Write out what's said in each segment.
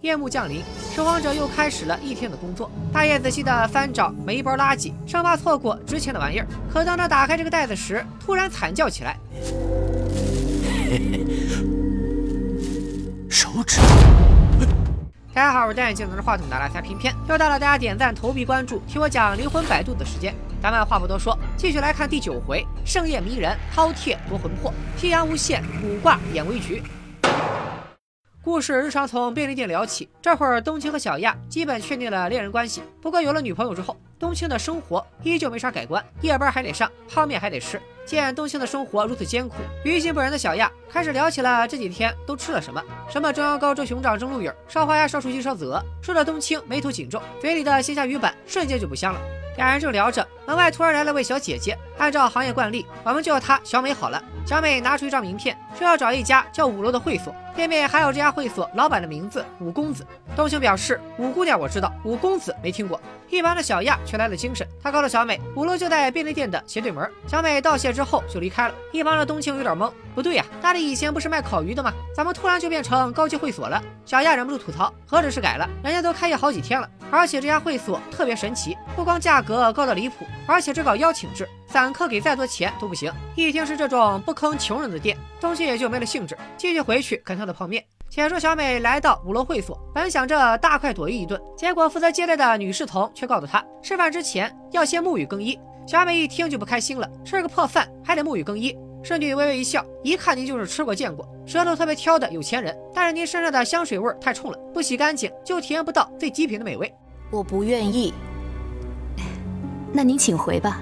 夜幕降临，守望者又开始了一天的工作，大爷仔细的翻找每一包垃圾，生怕错过值钱的玩意儿。可当他打开这个袋子时，突然惨叫起来。手指。大家好，我是戴眼镜拿着话筒的来财偏偏，又到了大家点赞、投币、关注、听我讲灵魂摆渡的时间。咱们话不多说，继续来看第九回：盛夜迷人，饕餮夺魂魄；夕阳无限，卜卦演危局。故事日常从便利店聊起，这会儿冬青和小亚基本确定了恋人关系。不过有了女朋友之后，冬青的生活依旧没啥改观，夜班还得上，泡面还得吃。见冬青的生活如此艰苦，于心不忍的小亚开始聊起了这几天都吃了什么，什么蒸羊羔、蒸熊掌、蒸鹿尾、烧花鸭、烧雏鸡、烧子鹅，说着冬青眉头紧皱，嘴里的鲜虾鱼板瞬间就不香了。两人正聊着，门外突然来了位小姐姐，按照行业惯例，我们叫她小美好了。小美拿出一张名片，说要找一家叫五楼的会所，店面还有这家会所老板的名字五公子。冬青表示五姑娘我知道，五公子没听过。一旁的小亚却来了精神，他告诉小美五楼就在便利店的斜对门。小美道谢之后就离开了。一旁的冬青有点懵，不对呀，那里以前不是卖烤鱼的吗？怎么突然就变成高级会所了？小亚忍不住吐槽，何止是改了，人家都开业好几天了，而且这家会所特别神奇，不光价格高的离谱，而且只搞邀请制。散客给再多钱都不行，一听是这种不坑穷人的店，冬青也就没了兴致，继续回去啃他的泡面。且说小美来到五楼会所，本想着大快朵颐一顿，结果负责接待的女侍童却告诉她，吃饭之前要先沐浴更衣。小美一听就不开心了，吃个破饭还得沐浴更衣。侍女微微一笑，一看您就是吃过见过，舌头特别挑的有钱人，但是您身上的香水味太冲了，不洗干净就体验不到最极品的美味。我不愿意，那您请回吧。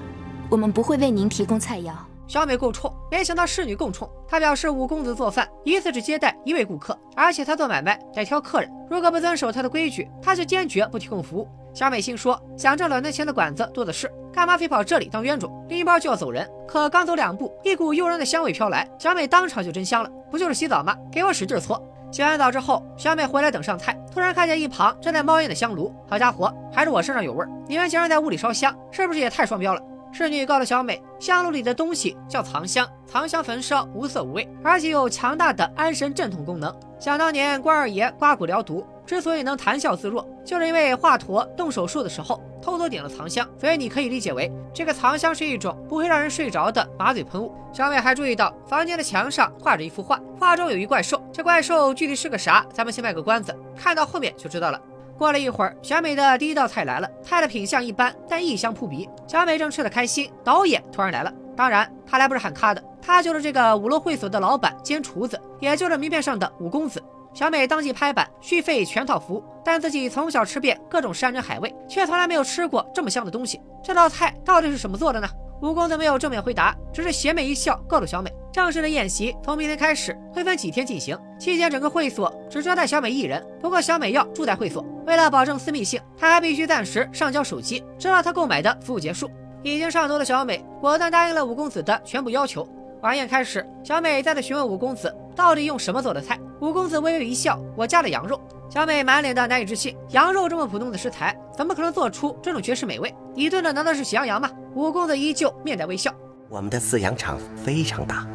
我们不会为您提供菜肴。小美够冲，没想到侍女更冲。她表示五公子做饭一次只接待一位顾客，而且她做买卖得挑客人，如果不遵守她的规矩，她就坚决不提供服务。小美心说，想挣两年钱的馆子多的是，干嘛非跑这里当冤种？拎包就要走人，可刚走两步，一股诱人的香味飘来，小美当场就真香了。不就是洗澡吗？给我使劲搓。洗完澡之后，小美回来等上菜，突然看见一旁正在冒烟的香炉。好家伙，还是我身上有味儿！你们竟然在屋里烧香，是不是也太双标了？侍女告诉小美，香炉里的东西叫藏香，藏香焚烧无色无味，而且有强大的安神镇痛功能。想当年关二爷刮骨疗毒之所以能谈笑自若，就是因为华佗动手术的时候偷偷点了藏香，所以你可以理解为这个藏香是一种不会让人睡着的麻醉喷雾。小美还注意到房间的墙上挂着一幅画，画中有一怪兽，这怪兽具体是个啥，咱们先卖个关子，看到后面就知道了。过了一会儿，小美的第一道菜来了，菜的品相一般，但异香扑鼻。小美正吃得开心，导演突然来了。当然，他来不是喊咖的，他就是这个五楼会所的老板兼厨子，也就是名片上的五公子。小美当即拍板续费全套服务，但自己从小吃遍各种山珍海味，却从来没有吃过这么香的东西。这道菜到底是什么做的呢？五公子没有正面回答，只是邪魅一笑，告诉小美。正式的宴席从明天开始会分几天进行，期间整个会所只招待小美一人。不过小美要住在会所，为了保证私密性，她还必须暂时上交手机，直到她购买的服务结束。已经上头的小美果断答应了五公子的全部要求。晚宴开始，小美再次询问五公子到底用什么做的菜。五公子微微一笑：“我加了羊肉。”小美满脸的难以置信，羊肉这么普通的食材，怎么可能做出这种绝世美味？你炖的难道是喜羊羊吗？五公子依旧面带微笑：“我们的饲养场非常大。”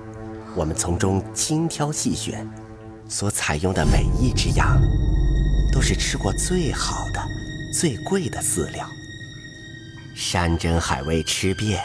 我们从中精挑细选，所采用的每一只羊，都是吃过最好的、最贵的饲料。山珍海味吃遍，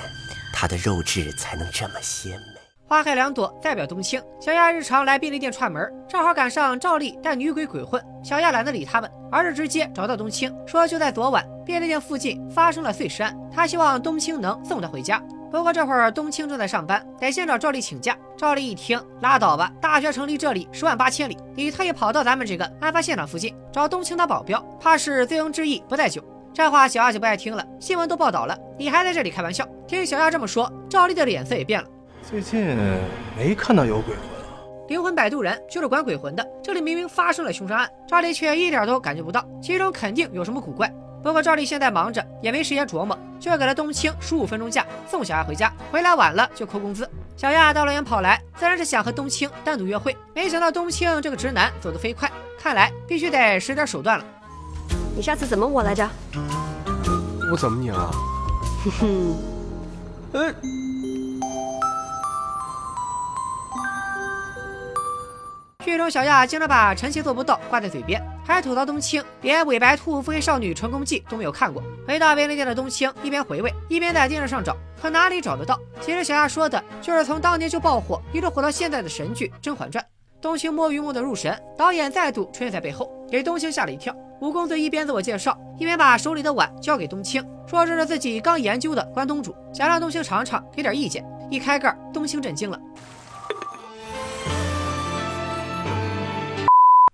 它的肉质才能这么鲜美。花开两朵，代表冬青。小亚日常来便利店串门，正好赶上赵丽带女鬼鬼混。小亚懒得理他们，而是直接找到冬青，说就在昨晚，便利店附近发生了碎尸案，他希望冬青能送他回家。不过这会儿冬青正在上班，得先找赵丽请假。赵丽一听，拉倒吧，大学城离这里十万八千里，你特意跑到咱们这个案发现场附近找冬青当保镖，怕是醉翁之意不在酒。这话小亚就不爱听了，新闻都报道了，你还在这里开玩笑？听小亚这么说，赵丽的脸色也变了。最近没看到有鬼魂灵魂摆渡人就是管鬼魂的，这里明明发生了凶杀案，赵丽却一点都感觉不到，其中肯定有什么古怪。不过赵丽现在忙着，也没时间琢磨，就给了冬青十五分钟假，送小亚回家。回来晚了就扣工资。小亚大老远跑来，自然是想和冬青单独约会。没想到冬青这个直男走得飞快，看来必须得使点手段了。你上次怎么我来着？我怎么你了？哼哼，呃。剧中小亚经常把臣妾做不到挂在嘴边。还吐槽冬青连《伪白兔腹黑少女成功记》都没有看过。回到便利店的冬青一边回味，一边在电视上找，可哪里找得到？其实小亚说的就是从当年就爆火，一直火到现在的神剧《甄嬛传》。冬青摸鱼摸得入神，导演再度出现在背后，给冬青吓了一跳。吴公子一边自我介绍，一边把手里的碗交给冬青，说这是自己刚研究的关东煮，想让冬青尝尝，给点意见。一开盖，冬青震惊了。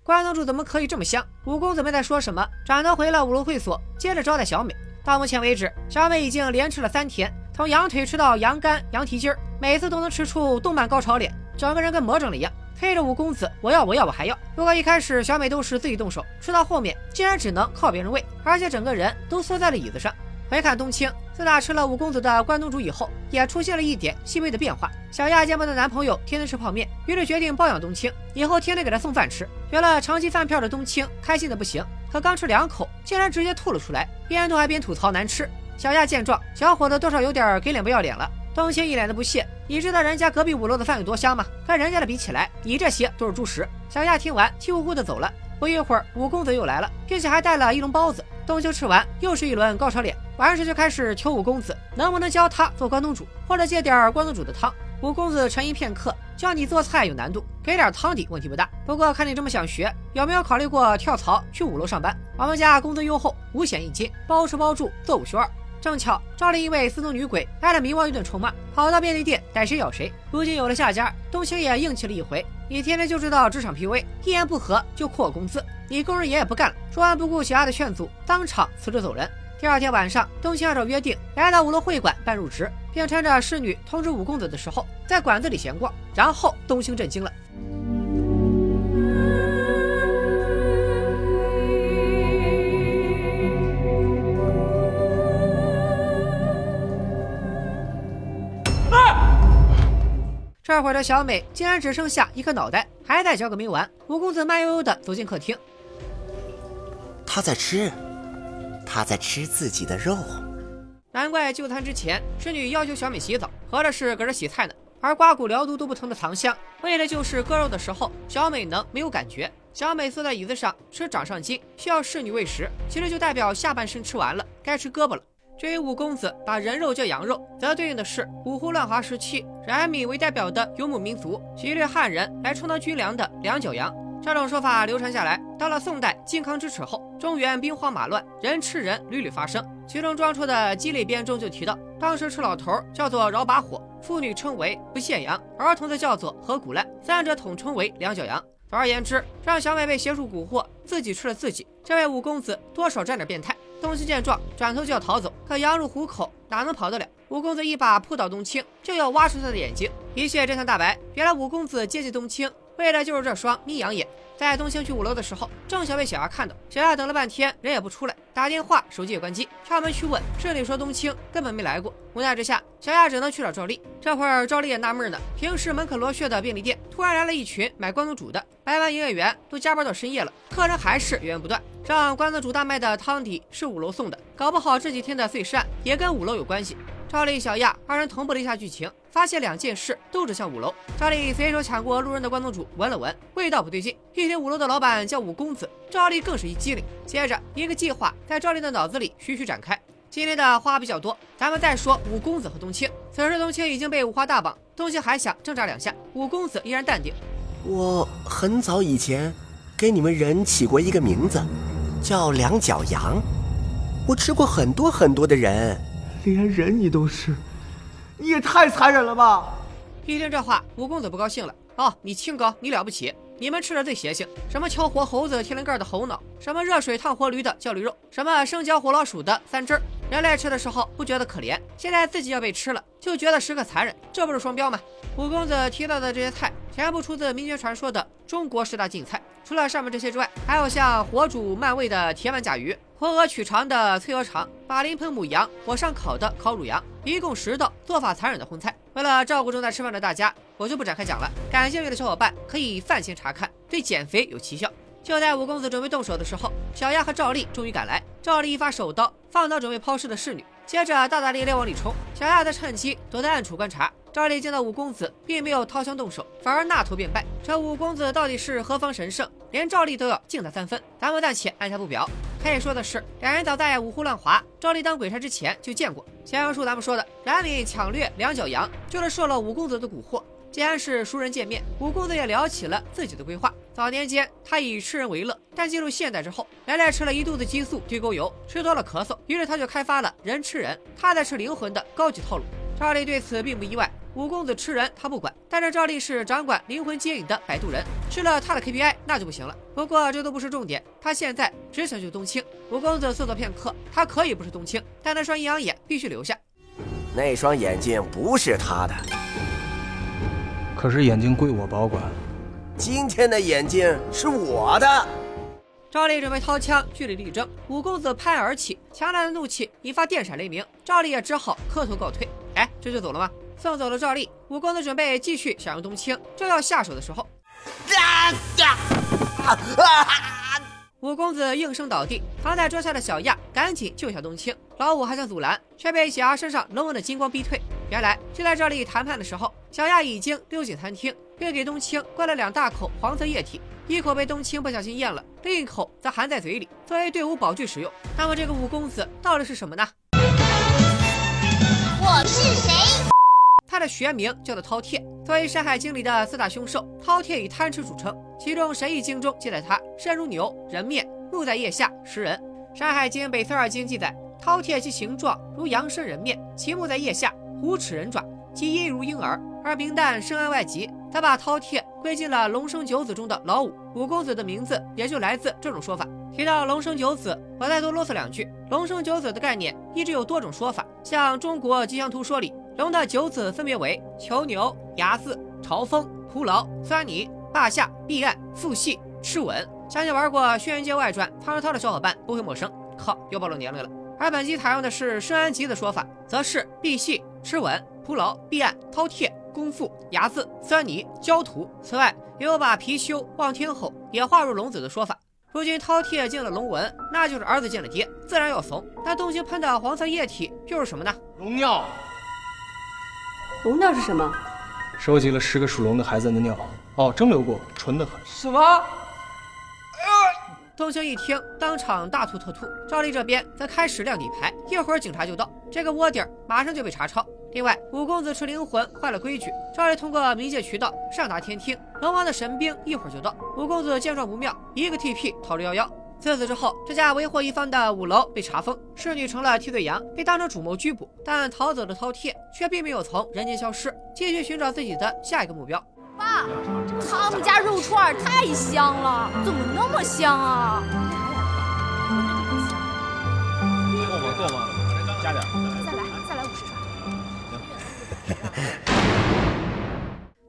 关东煮怎么可以这么香？五公子没再说什么，转头回了五楼会所，接着招待小美。到目前为止，小美已经连吃了三天，从羊腿吃到羊肝、羊蹄筋儿，每次都能吃出动漫高潮脸，整个人跟魔怔了一样，催着五公子我要我要我还要。不过一开始小美都是自己动手，吃到后面竟然只能靠别人喂，而且整个人都缩在了椅子上。回看冬青，自打吃了五公子的关东煮以后，也出现了一点细微的变化。小亚见不得男朋友天天吃泡面，于是决定包养冬青，以后天天给他送饭吃。学了长期饭票的冬青开心的不行，可刚吃两口，竟然直接吐了出来，边吐还边吐槽难吃。小亚见状，小伙子多少有点给脸不要脸了。冬青一脸的不屑：“你知道人家隔壁五楼的饭有多香吗？跟人家的比起来，你这些都是猪食。”小亚听完，气呼呼的走了。不一会儿，五公子又来了，并且还带了一笼包子。冬青吃完，又是一轮高潮脸。完事就开始求五公子能不能教他做关东煮，或者借点关东煮的汤。五公子沉吟片刻，教你做菜有难度，给点汤底问题不大。不过看你这么想学，有没有考虑过跳槽去五楼上班？我们家工资优厚，五险一金，包吃包住，做五休二。正巧赵丽因为私通女鬼挨了冥王一顿臭骂，跑到便利店逮谁咬谁。如今有了下家，冬青也硬气了一回。你天天就知道职场 PUA，一言不合就扣我工资，你工人爷也不干了。说完不顾小丫的劝阻，当场辞职走人。第二天晚上，冬青按照约定来到五楼会馆办入职，并趁着侍女通知五公子的时候，在馆子里闲逛。然后冬青震惊了。这会儿的小美竟然只剩下一颗脑袋，还在嚼个没完。五公子慢悠悠的走进客厅，他在吃，他在吃自己的肉。难怪就餐之前，侍女要求小美洗澡，合着是搁这洗菜呢。而刮骨疗毒都不疼的糖香，为的就是割肉的时候小美能没有感觉。小美坐在椅子上吃掌上筋，需要侍女喂食，其实就代表下半身吃完了，该吃胳膊了。至于五公子把人肉叫羊肉，则对应的是五胡乱华时期冉米为代表的游牧民族劫掠汉人来充当军粮的两脚羊。这种说法流传下来，到了宋代靖康之耻后，中原兵荒马乱，人吃人屡屡发生。其中装出的鸡肋编中就提到，当时吃老头叫做饶把火，妇女称为不献羊，儿童则叫做何骨烂，三者统称为两脚羊。总而言之，让小美被邪术蛊惑，自己吃了自己，这位五公子多少沾点变态。冬青见状，转头就要逃走，可羊入虎口，哪能跑得了？五公子一把扑倒冬青，就要挖出他的眼睛。一切真相大白，原来五公子接近冬青，为的就是这双眯羊眼。在冬青去五楼的时候，正巧被小亚看到。小亚等了半天，人也不出来，打电话手机也关机，敲门去问，这里说冬青根本没来过。无奈之下，小亚只能去找赵丽。这会儿赵丽也纳闷呢，平时门可罗雀的便利店，突然来了一群买关东煮的，百万营业员都加班到深夜了，客人还是源源不断。让关东煮大卖的汤底是五楼送的，搞不好这几天的碎尸案也跟五楼有关系。赵丽、小亚二人同步了一下剧情，发现两件事都指向五楼。赵丽随手抢过路人的关东煮，闻了闻，味道不对劲。一听五楼的老板叫五公子，赵丽更是一激灵。接着，一个计划在赵丽的脑子里徐徐展开。今天的话比较多，咱们再说五公子和冬青。此时冬青已经被五花大绑，冬青还想挣扎两下，五公子依然淡定。我很早以前给你们人起过一个名字。叫两脚羊，我吃过很多很多的人，连人你都吃，你也太残忍了吧！一听这话，吴公子不高兴了。哦，你清高，你了不起，你们吃的最邪性，什么敲活猴子天灵盖的猴脑，什么热水烫活驴的叫驴肉，什么生嚼活老鼠的三汁儿。人类吃的时候不觉得可怜，现在自己要被吃了，就觉得时刻残忍，这不是双标吗？吴公子提到的这些菜，全部出自民间传说的中国十大禁菜。除了上面这些之外，还有像火煮慢味的铁板甲鱼、活鹅取肠的脆鹅肠、把鳞喷母羊、火上烤的烤乳羊，一共十道做法残忍的荤菜。为了照顾正在吃饭的大家，我就不展开讲了。感兴趣的小伙伴可以饭前查看，对减肥有奇效。就在五公子准备动手的时候，小亚和赵丽终于赶来。赵丽一发手刀放倒准备抛尸的侍女，接着大大咧咧往里冲。小亚则趁机躲在暗处观察。赵丽见到五公子并没有掏枪动手，反而纳头便拜。这五公子到底是何方神圣？连赵丽都要敬他三分。咱们暂且按下不表。可以说的是，两人早在五湖乱华、赵丽当鬼差之前就见过。前文书咱们说的冉闵抢掠两角羊，就是受了五公子的蛊惑。既然是熟人见面，五公子也聊起了自己的规划。早年间，他以吃人为乐，但进入现代之后，来来吃了一肚子激素地沟油，吃多了咳嗽，于是他就开发了人吃人，他在吃灵魂的高级套路。赵丽对此并不意外，五公子吃人他不管，但是赵丽是掌管灵魂接引的摆渡人，吃了他的 KPI 那就不行了。不过这都不是重点，他现在只想救冬青。五公子思索片刻，他可以不是冬青，但那双阴阳眼必须留下。那双眼睛不是他的。可是眼睛归我保管。今天的眼睛是我的。赵丽准备掏枪据理力争，五公子拍案而起，强大的怒气引发电闪雷鸣，赵丽也只好磕头告退。哎，这就走了吗？送走了赵丽，五公子准备继续享用冬青，正要下手的时候，五公子应声倒地，躺在桌下的小亚赶紧救下冬青，老五还想阻拦，却被小亚身上浓浓的金光逼退。原来就在这里谈判的时候，小亚已经溜进餐厅，并给冬青灌了两大口黄色液体，一口被冬青不小心咽了，另一口则含在嘴里，作为队伍宝具使用。那么这个五公子到底是什么呢？我是谁？他的学名叫做饕餮。作为《山海经》里的四大凶兽，饕餮以贪吃著称。其中《神异经》中记载他身如牛，人面，怒在腋下，食人。《山海经·北次二经》记载，饕餮其形状如羊身人面，其目在腋下，虎齿人爪，其音如婴儿。而明旦深谙外籍，他把饕餮归进了龙生九子中的老五。五公子的名字也就来自这种说法。提到龙生九子，我再多啰嗦两句。龙生九子的概念一直有多种说法，像《中国吉祥图说》里，龙的九子分别为囚牛、睚眦、朝风、蒲牢、狻猊、霸下、避案、负系、螭吻。相信玩过《轩辕剑外传》唐朝的小伙伴不会陌生。靠，又暴露年龄了。而本集采用的是圣安吉的说法，则是避系、螭吻、蒲牢、避案、饕餮。功夫、睚眦、狻猊、焦土。此外，也有把貔貅、望天后也划入龙子的说法。如今饕餮进了龙纹，那就是儿子见了爹，自然要怂。那东京喷的黄色液体又是什么呢？龙尿。龙尿是什么？收集了十个属龙的孩子的尿，哦，蒸馏过，纯的很。什么？东青一听，当场大吐特吐。赵丽这边则开始亮底牌，一会儿警察就到，这个窝底儿马上就被查抄。另外，五公子吃灵魂坏了规矩，赵丽通过冥界渠道上达天听，龙王的神兵一会儿就到。五公子见状不妙，一个 TP 逃之夭夭。自此之后，这家为祸一方的五楼被查封，侍女成了替罪羊，被当成主谋拘捕。但逃走的饕餮却并没有从人间消失，继续寻找自己的下一个目标。爸，他们家肉串太香了，怎么那么香啊？够吗？够吗？加点。再来，再来五十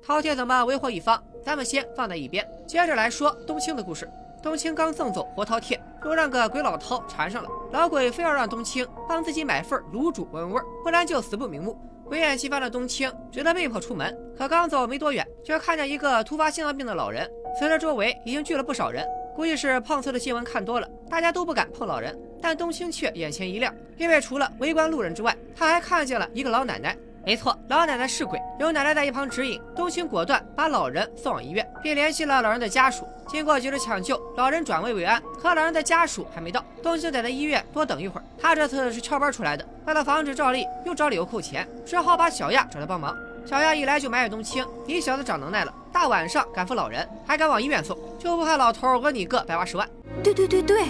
串。饕餮怎么为祸一方？咱们先放在一边，接着来说冬青的故事。冬青刚送走活饕餮，又让个鬼老饕缠上了，老鬼非要让冬青帮自己买份卤煮闻闻味儿，不然就死不瞑目。鬼眼齐发的冬青只得被迫出门，可刚走没多远，就看见一个突发心脏病的老人。此时周围已经聚了不少人，估计是碰瓷的新闻看多了，大家都不敢碰老人。但冬青却眼前一亮，因为除了围观路人之外，他还看见了一个老奶奶。没错，老奶奶是鬼，有奶奶在一旁指引，冬青果断把老人送往医院，并联系了老人的家属。经过及时抢救，老人转危为安。可老人的家属还没到，冬青得在医院多等一会儿。他这次是翘班出来的，为了防止赵丽又找理由扣钱，只好把小亚找来帮忙。小亚一来就埋怨冬青：“你小子长能耐了，大晚上赶赴老人，还敢往医院送，就不怕老头讹你个百八十万？”对对对对，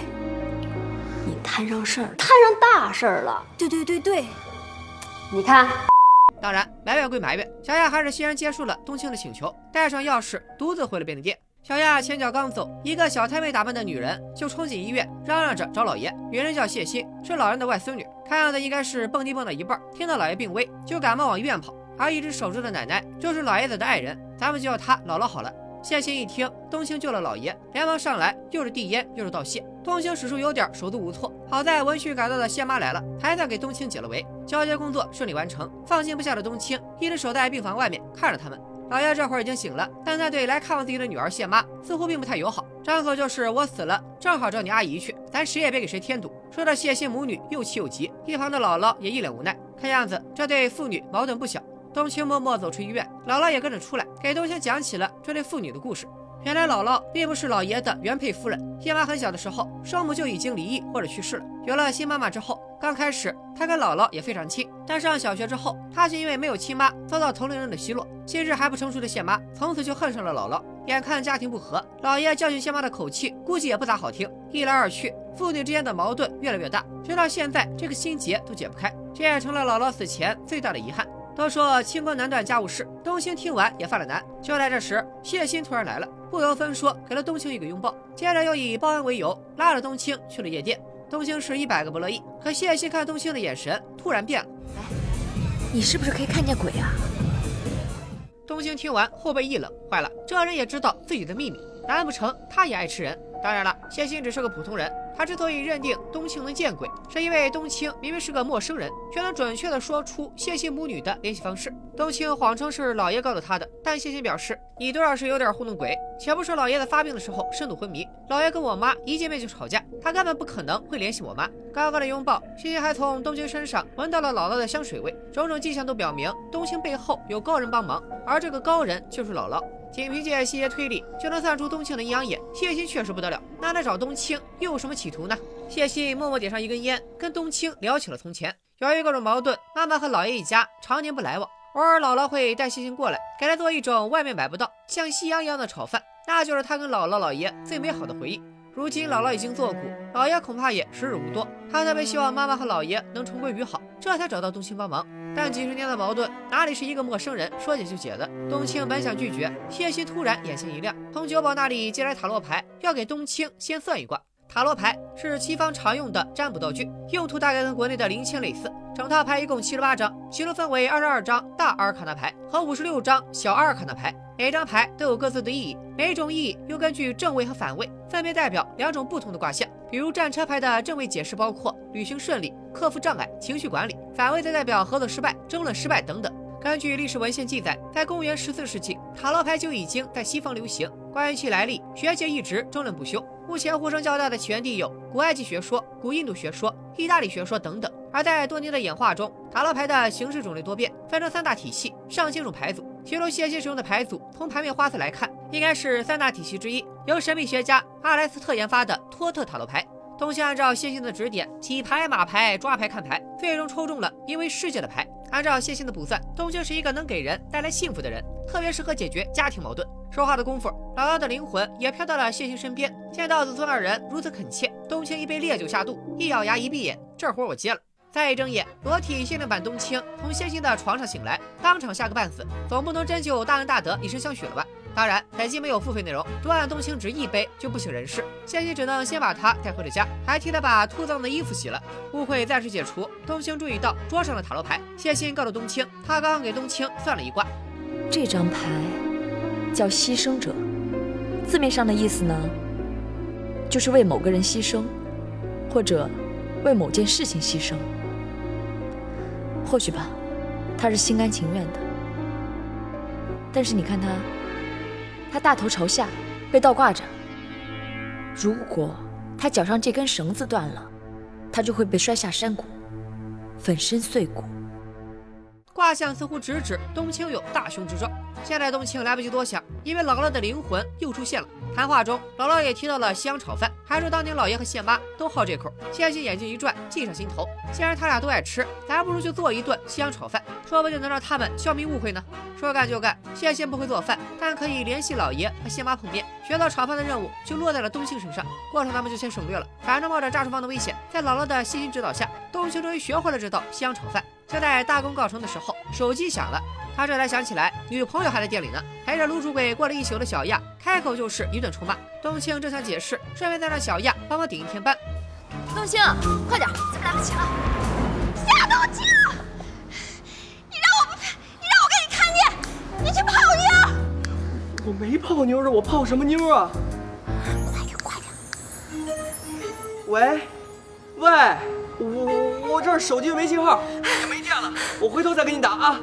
你摊上事儿，摊上大事儿了。对对对对，你看。当然，埋怨归埋怨，小亚还是欣然接受了冬青的请求，带上钥匙，独自回了便利店。小亚前脚刚走，一个小太妹打扮的女人就冲进医院，嚷嚷着找老爷。女人叫谢欣，是老人的外孙女，看样子应该是蹦迪蹦到一半，听到老爷病危，就赶忙往医院跑。而一直守着的奶奶，就是老爷子的爱人，咱们就叫她姥姥好了。谢欣一听冬青救了老爷，连忙上来，又是递烟又是道谢。冬青使出有点手足无措，好在闻讯赶到的谢妈来了，还算给冬青解了围。交接工作顺利完成，放心不下的冬青一直守在病房外面看着他们。老爷这会儿已经醒了，但他对来看望自己的女儿谢妈似乎并不太友好，张口就是我死了，正好找你阿姨去，咱谁也别给谁添堵。说着谢欣母女又气又急，一旁的姥姥也一脸无奈，看样子这对父女矛盾不小。冬青默默走出医院，姥姥也跟着出来，给冬青讲起了这对父女的故事。原来姥姥并不是老爷的原配夫人。叶妈很小的时候，生母就已经离异或者去世了。有了新妈妈之后，刚开始她跟姥姥也非常亲，但上小学之后，她却因为没有亲妈，遭到同龄人的奚落。心智还不成熟的谢妈，从此就恨上了姥姥。眼看家庭不和，老爷教训谢妈的口气估计也不咋好听。一来二去，父女之间的矛盾越来越大，直到现在这个心结都解不开，这也成了姥姥死前最大的遗憾。都说清官难断家务事，冬青听完也犯了难。就在这时，谢欣突然来了，不由分说给了冬青一个拥抱，接着又以报恩为由拉着冬青去了夜店。冬青是一百个不乐意，可谢欣看冬青的眼神突然变了。哎你是不是可以看见鬼啊？冬青听完后背一冷，坏了，这人也知道自己的秘密，难不成他也爱吃人？当然了，谢欣只是个普通人。他之所以认定冬青能见鬼，是因为冬青明明是个陌生人，却能准确的说出谢欣母女的联系方式。冬青谎称是老爷告诉他的，但谢欣表示，你多少是有点糊弄鬼。且不说老爷子发病的时候深度昏迷，老爷跟我妈一见面就吵架，他根本不可能会联系我妈。刚刚的拥抱，谢欣还从冬青身上闻到了姥姥的香水味，种种迹象都表明冬青背后有高人帮忙，而这个高人就是姥姥。仅凭借细节推理就能算出冬青的阴阳眼，谢欣确实不得了。那来找冬青又有什么情企图呢？谢欣默默点上一根烟，跟冬青聊起了从前。由于各种矛盾，妈妈和姥爷一家常年不来往。偶尔姥姥会带谢欣过来，给他做一种外面买不到、像夕阳一样的炒饭，那就是他跟姥姥姥爷最美好的回忆。如今姥姥已经作古，姥爷恐怕也时日无多。他特别希望妈妈和姥爷能重归于好，这才找到冬青帮忙。但几十年的矛盾，哪里是一个陌生人说解就解的？冬青本想拒绝，谢欣突然眼前一亮，从酒保那里借来塔罗牌，要给冬青先算一卦。塔罗牌是西方常用的占卜道具，用途大概跟国内的灵签类似。整套牌一共七十八张，其中分为二十二张大阿尔卡纳牌和五十六张小阿尔卡纳牌，每张牌都有各自的意义，每种意义又根据正位和反位，分别代表两种不同的卦象。比如战车牌的正位解释包括旅行顺利、克服障碍、情绪管理；反位则代表合作失败、争论失败等等。根据历史文献记载，在公元十四世纪，塔罗牌就已经在西方流行。关于其来历，学界一直争论不休。目前呼声较大的起源地有古埃及学说、古印度学说、意大利学说等等。而在多年的演化中，塔罗牌的形式种类多变，分成三大体系，上千种牌组。其中谢金使用的牌组，从牌面花色来看，应该是三大体系之一，由神秘学家阿莱斯特研发的托特塔罗牌。东西按照谢欣的指点，起牌、码牌、抓牌、看牌，最终抽中了因为世界的牌。按照谢欣的卜算，冬青是一个能给人带来幸福的人，特别适合解决家庭矛盾。说话的功夫，姥姥的灵魂也飘到了谢欣身边。见到子孙二人如此恳切，冬青一杯烈酒下肚，一咬牙一闭眼，这活我接了。再一睁眼，裸体限量版冬青从谢欣的床上醒来，当场吓个半死。总不能真就大恩大德以身相许了吧？当然，本集没有付费内容，多按冬青只一杯就不省人事。谢欣只能先把他带回了家，还替他把秃脏的衣服洗了。误会暂时解除，冬青注意到桌上的塔罗牌。谢欣告诉冬青，他刚刚给冬青算了一卦。这张牌叫牺牲者，字面上的意思呢，就是为某个人牺牲，或者为某件事情牺牲。或许吧，他是心甘情愿的。但是你看他。他大头朝下，被倒挂着。如果他脚上这根绳子断了，他就会被摔下山谷，粉身碎骨。卦象似乎直指冬青有大凶之兆。现在冬青来不及多想，因为姥姥的灵魂又出现了。谈话中，姥姥也提到了西洋炒饭，还说当年老爷和谢妈都好这口。谢欣眼睛一转，计上心头。既然他俩都爱吃，咱不如就做一顿西洋炒饭，说不定能让他们消弭误会呢。说干就干，谢欣不会做饭，但可以联系老爷和谢妈碰面。学到炒饭的任务就落在了冬青身上，过程咱们就先省略了。反正冒着炸厨房的危险，在姥姥的细心指导下，冬青终于学会了这道西洋炒饭。就在大功告成的时候，手机响了，他这才想起来女朋友还在店里呢。陪着卤煮鬼过了一宿的小亚，开口就是一顿臭骂。冬青正想解释，顺便再让小亚帮忙顶一天班。冬青，快点，咱们来不及了。夏冬青，你让我不，你让我给你看店，你去泡妞。我没泡妞啊，我泡什么妞啊？快点，快点。喂，喂。我我这儿手机没信号，也没电了，我回头再给你打啊。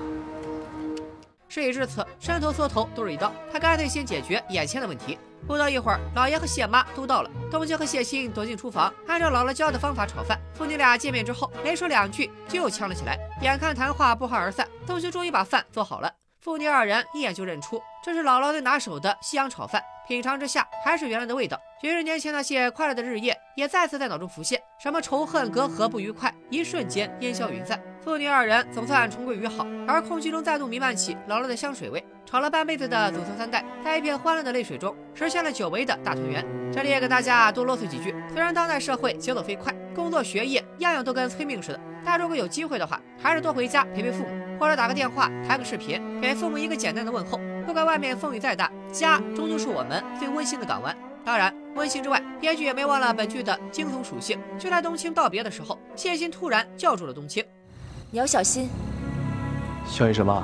事已至此，伸头缩头都是一刀，他干脆先解决眼前的问题。不到一会儿，老爷和谢妈都到了。东京和谢欣躲进厨房，按照姥姥教的方法炒饭。父女俩见面之后，没说两句就又呛了起来。眼看谈话不欢而散，东京终于把饭做好了。父女二人一眼就认出这是姥姥最拿手的西洋炒饭，品尝之下还是原来的味道。几十年前那些快乐的日夜也再次在脑中浮现，什么仇恨、隔阂、不愉快，一瞬间烟消云散。父女二人总算重归于好，而空气中再度弥漫起姥姥的香水味。炒了半辈子的祖孙三代，在一片欢乐的泪水中，实现了久违的大团圆。这里也给大家多啰嗦几句：虽然当代社会节奏飞快，工作学业样样都跟催命似的，但如果有机会的话，还是多回家陪陪父母，或者打个电话、拍个视频，给父母一个简单的问候。不管外面风雨再大，家终究是我们最温馨的港湾。当然，温馨之外，编剧也没忘了本剧的惊悚属性。就在冬青道别的时候，谢欣突然叫住了冬青。你要小心，小心什么？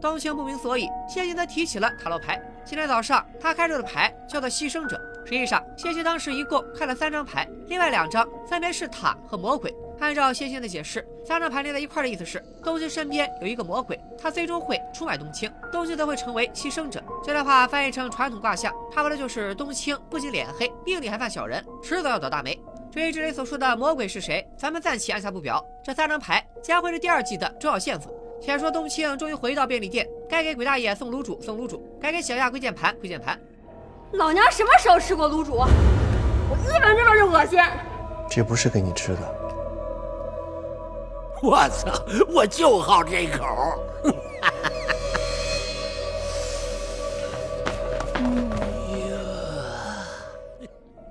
冬青不明所以，谢欣则提起了塔罗牌。今天早上他开出的牌叫做牺牲者。实际上，谢欣当时一共看了三张牌，另外两张分别是塔和魔鬼。按照星星的解释，三张牌连在一块的意思是，冬青身边有一个魔鬼，他最终会出卖冬青，冬青则会成为牺牲者。这段话翻译成传统卦象，差不多就是冬青不仅脸黑，命里还犯小人，迟早要倒大霉。至于这里所说的魔鬼是谁，咱们暂且按下不表。这三张牌将会是第二季的重要线索。且说冬青终于回到便利店，该给鬼大爷送卤煮送卤煮，该给小亚跪键盘跪键盘。老娘什么时候吃过卤煮？我一闻这味就恶心。这不是给你吃的。我操！我就好这口。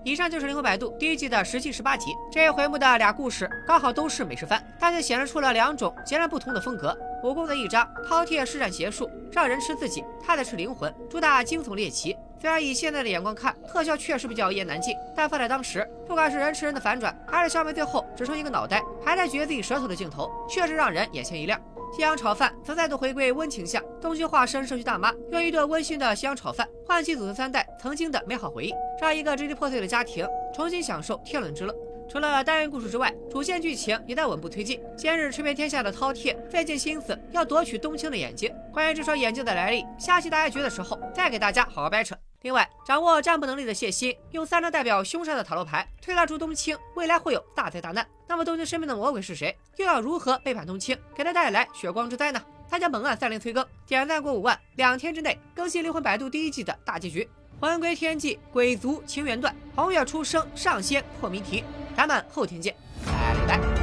以上就是《灵魂摆渡》第一季的十七、十八集。这一回目的俩故事刚好都是美食番，但却显示出了两种截然不同的风格。武功的一章，饕餮施展邪术，让人吃自己，他在吃灵魂，主打惊悚猎奇。虽然以现在的眼光看，特效确实比较一言难尽，但放在当时，不管是人吃人的反转，还是小美最后只剩一个脑袋，还在嚼自己舌头的镜头，确实让人眼前一亮。西洋炒饭则再度回归温情向，冬青化身社区大妈，用一顿温馨的西洋炒饭唤起祖孙三代曾经的美好回忆，让一个支离破碎的家庭重新享受天伦之乐。除了单元故事之外，主线剧情也在稳步推进。先是吃遍天下的饕餮费尽心思要夺取冬青的眼睛，关于这双眼睛的来历，下期大家绝的时候再给大家好好掰扯。另外，掌握占卜能力的谢欣用三张代表凶杀的塔罗牌推断出冬青未来会有大灾大难。那么，冬青身边的魔鬼是谁？又要如何背叛冬青，给他带来血光之灾呢？大家本案三连催更，点赞过五万，两天之内更新《灵魂摆渡》第一季的大结局。魂归天际，鬼族情缘断，红月出生，上仙破谜题。咱们后天见，拜拜。